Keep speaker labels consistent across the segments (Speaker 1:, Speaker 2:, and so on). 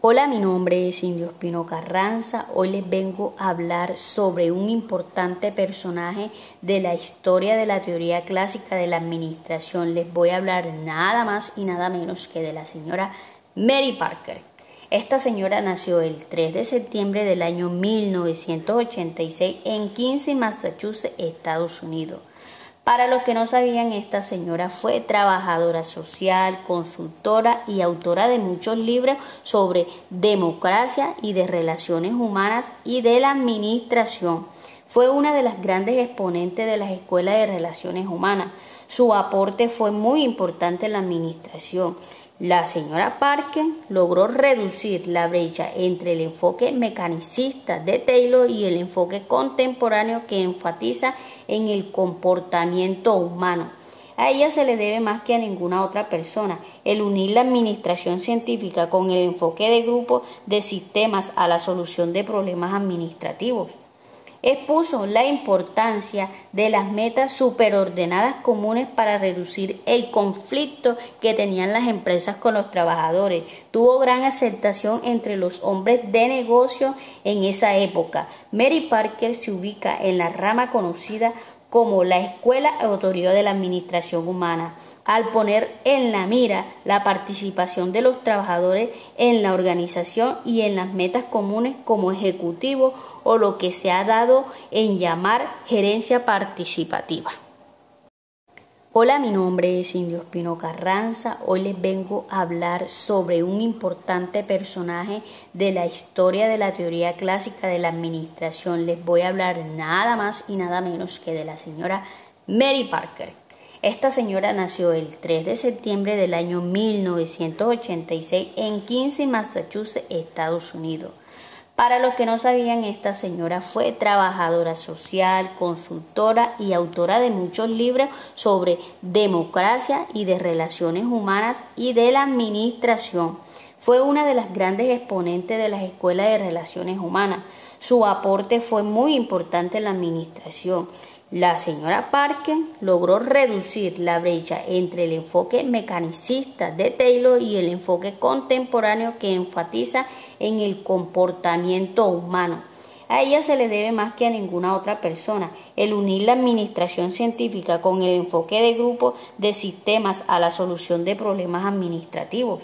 Speaker 1: Hola, mi nombre es Indio Espino Carranza. Hoy les vengo a hablar sobre un importante personaje de la historia de la teoría clásica de la administración. Les voy a hablar nada más y nada menos que de la señora Mary Parker. Esta señora nació el 3 de septiembre del año 1986 en Quincy, Massachusetts, Estados Unidos. Para los que no sabían, esta señora fue trabajadora social, consultora y autora de muchos libros sobre democracia y de relaciones humanas y de la administración. Fue una de las grandes exponentes de las escuelas de relaciones humanas. Su aporte fue muy importante en la administración la señora Parker logró reducir la brecha entre el enfoque mecanicista de Taylor y el enfoque contemporáneo que enfatiza en el comportamiento humano. A ella se le debe más que a ninguna otra persona el unir la administración científica con el enfoque de grupo de sistemas a la solución de problemas administrativos expuso la importancia de las metas superordenadas comunes para reducir el conflicto que tenían las empresas con los trabajadores. Tuvo gran aceptación entre los hombres de negocio en esa época. Mary Parker se ubica en la rama conocida como la Escuela Autoridad de la Administración Humana al poner en la mira la participación de los trabajadores en la organización y en las metas comunes como ejecutivo o lo que se ha dado en llamar gerencia participativa. Hola, mi nombre es Indio Espino Carranza. Hoy les vengo a hablar sobre un importante personaje de la historia de la teoría clásica de la administración. Les voy a hablar nada más y nada menos que de la señora Mary Parker. Esta señora nació el 3 de septiembre del año 1986 en Quincy, Massachusetts, Estados Unidos. Para los que no sabían, esta señora fue trabajadora social, consultora y autora de muchos libros sobre democracia y de relaciones humanas y de la administración. Fue una de las grandes exponentes de las escuelas de relaciones humanas. Su aporte fue muy importante en la administración. La señora Parker logró reducir la brecha entre el enfoque mecanicista de Taylor y el enfoque contemporáneo que enfatiza en el comportamiento humano. A ella se le debe más que a ninguna otra persona el unir la administración científica con el enfoque de grupo de sistemas a la solución de problemas administrativos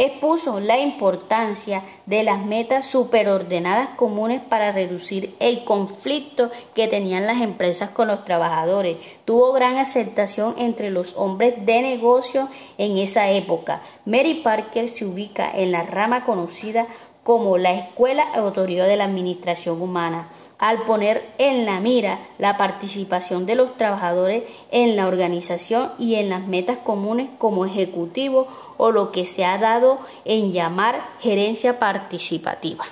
Speaker 1: expuso la importancia de las metas superordenadas comunes para reducir el conflicto que tenían las empresas con los trabajadores. Tuvo gran aceptación entre los hombres de negocio en esa época. Mary Parker se ubica en la rama conocida como la Escuela Autoridad de la Administración Humana al poner en la mira la participación de los trabajadores en la organización y en las metas comunes como ejecutivo o lo que se ha dado en llamar gerencia participativa.